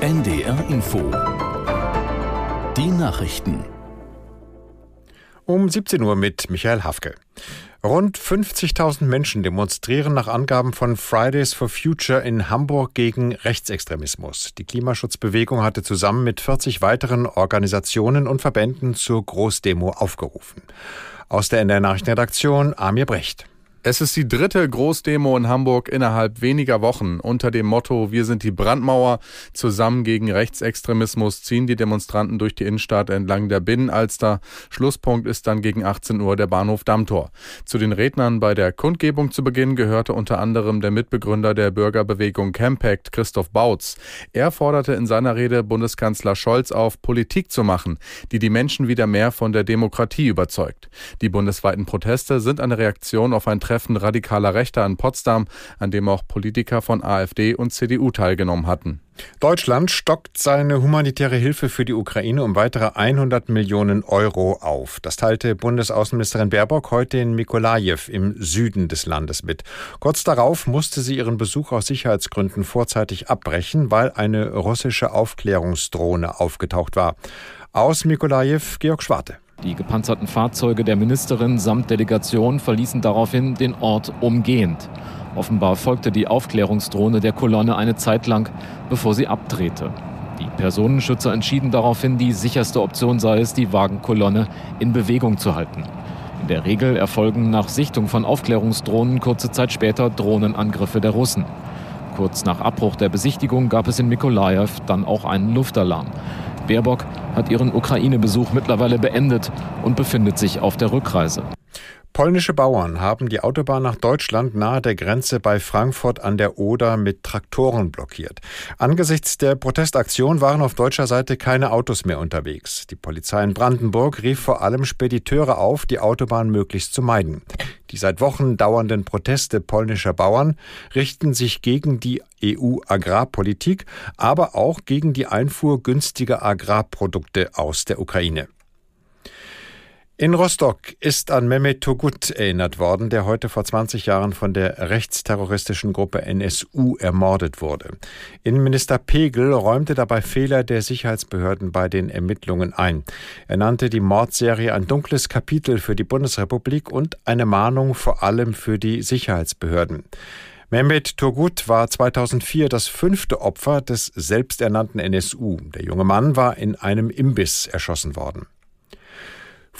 NDR Info. Die Nachrichten. Um 17 Uhr mit Michael Hafke. Rund 50.000 Menschen demonstrieren nach Angaben von Fridays for Future in Hamburg gegen Rechtsextremismus. Die Klimaschutzbewegung hatte zusammen mit 40 weiteren Organisationen und Verbänden zur Großdemo aufgerufen. Aus der NDR Nachrichtenredaktion Amir Brecht. Es ist die dritte Großdemo in Hamburg innerhalb weniger Wochen. Unter dem Motto Wir sind die Brandmauer. Zusammen gegen Rechtsextremismus ziehen die Demonstranten durch die Innenstadt entlang der Binnenalster. Schlusspunkt ist dann gegen 18 Uhr der Bahnhof Dammtor. Zu den Rednern bei der Kundgebung zu Beginn gehörte unter anderem der Mitbegründer der Bürgerbewegung Campact, Christoph Bautz. Er forderte in seiner Rede Bundeskanzler Scholz auf, Politik zu machen, die die Menschen wieder mehr von der Demokratie überzeugt. Die bundesweiten Proteste sind eine Reaktion auf ein Treffen radikaler Rechter in Potsdam, an dem auch Politiker von AfD und CDU teilgenommen hatten. Deutschland stockt seine humanitäre Hilfe für die Ukraine um weitere 100 Millionen Euro auf. Das teilte Bundesaußenministerin Baerbock heute in Mikolajew im Süden des Landes mit. Kurz darauf musste sie ihren Besuch aus Sicherheitsgründen vorzeitig abbrechen, weil eine russische Aufklärungsdrohne aufgetaucht war. Aus Mikolajew Georg Schwarte. Die gepanzerten Fahrzeuge der Ministerin samt Delegation verließen daraufhin den Ort umgehend. Offenbar folgte die Aufklärungsdrohne der Kolonne eine Zeit lang, bevor sie abdrehte. Die Personenschützer entschieden daraufhin, die sicherste Option sei es, die Wagenkolonne in Bewegung zu halten. In der Regel erfolgen nach Sichtung von Aufklärungsdrohnen kurze Zeit später Drohnenangriffe der Russen. Kurz nach Abbruch der Besichtigung gab es in Mikolajew dann auch einen Luftalarm. Baerbock hat ihren Ukraine-Besuch mittlerweile beendet und befindet sich auf der Rückreise. Polnische Bauern haben die Autobahn nach Deutschland nahe der Grenze bei Frankfurt an der Oder mit Traktoren blockiert. Angesichts der Protestaktion waren auf deutscher Seite keine Autos mehr unterwegs. Die Polizei in Brandenburg rief vor allem Spediteure auf, die Autobahn möglichst zu meiden. Die seit Wochen dauernden Proteste polnischer Bauern richten sich gegen die EU-Agrarpolitik, aber auch gegen die Einfuhr günstiger Agrarprodukte aus der Ukraine. In Rostock ist an Mehmet Togut erinnert worden, der heute vor 20 Jahren von der rechtsterroristischen Gruppe NSU ermordet wurde. Innenminister Pegel räumte dabei Fehler der Sicherheitsbehörden bei den Ermittlungen ein. Er nannte die Mordserie ein dunkles Kapitel für die Bundesrepublik und eine Mahnung vor allem für die Sicherheitsbehörden. Mehmet Togut war 2004 das fünfte Opfer des selbsternannten NSU. Der junge Mann war in einem Imbiss erschossen worden.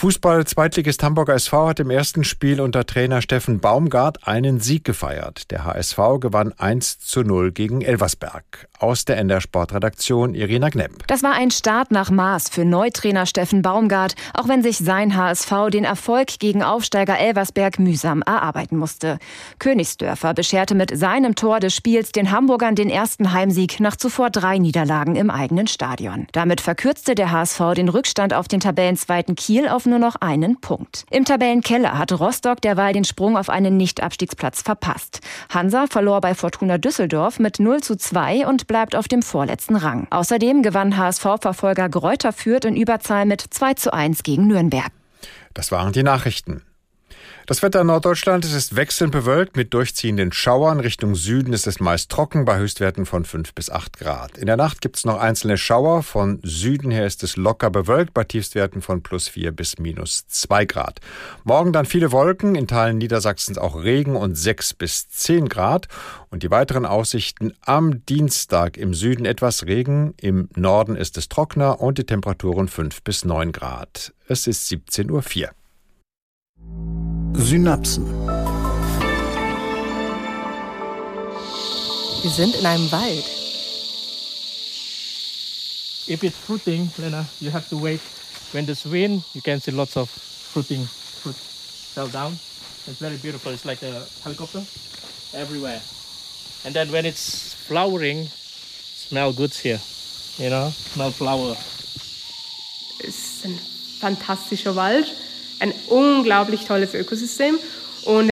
Fußball-Zweitligist Hamburger SV hat im ersten Spiel unter Trainer Steffen Baumgart einen Sieg gefeiert. Der HSV gewann 1 zu 0 gegen Elversberg. Aus der NDR Sportredaktion Irina Knepp. Das war ein Start nach Maß für Neutrainer Steffen Baumgart, auch wenn sich sein HSV den Erfolg gegen Aufsteiger Elversberg mühsam erarbeiten musste. Königsdörfer bescherte mit seinem Tor des Spiels den Hamburgern den ersten Heimsieg nach zuvor drei Niederlagen im eigenen Stadion. Damit verkürzte der HSV den Rückstand auf den Tabellenzweiten Kiel auf nur noch einen Punkt. Im Tabellenkeller hat Rostock derweil den Sprung auf einen Nicht-Abstiegsplatz verpasst. Hansa verlor bei Fortuna Düsseldorf mit 0 zu 2 und bleibt auf dem vorletzten Rang. Außerdem gewann HSV-Verfolger Gräuter Fürth in Überzahl mit 2 zu 1 gegen Nürnberg. Das waren die Nachrichten. Das Wetter in Norddeutschland ist wechselnd bewölkt mit durchziehenden Schauern. Richtung Süden ist es meist trocken bei Höchstwerten von 5 bis 8 Grad. In der Nacht gibt es noch einzelne Schauer. Von Süden her ist es locker bewölkt bei Tiefstwerten von plus 4 bis minus 2 Grad. Morgen dann viele Wolken, in Teilen Niedersachsens auch Regen und 6 bis 10 Grad. Und die weiteren Aussichten am Dienstag im Süden etwas Regen, im Norden ist es trockener und die Temperaturen 5 bis 9 Grad. Es ist 17.04 Uhr. Synapsen. Wir sind in einem Wald. If it's fruiting, Lena, you have to wait. When there's wind, you can see lots of fruiting fruit fell down. It's very beautiful. It's like a helicopter everywhere. And then when it's flowering, smell good here. You know, smell flower. Es ist ein fantastischer Wald, ein unglaublich tolles Ökosystem. Und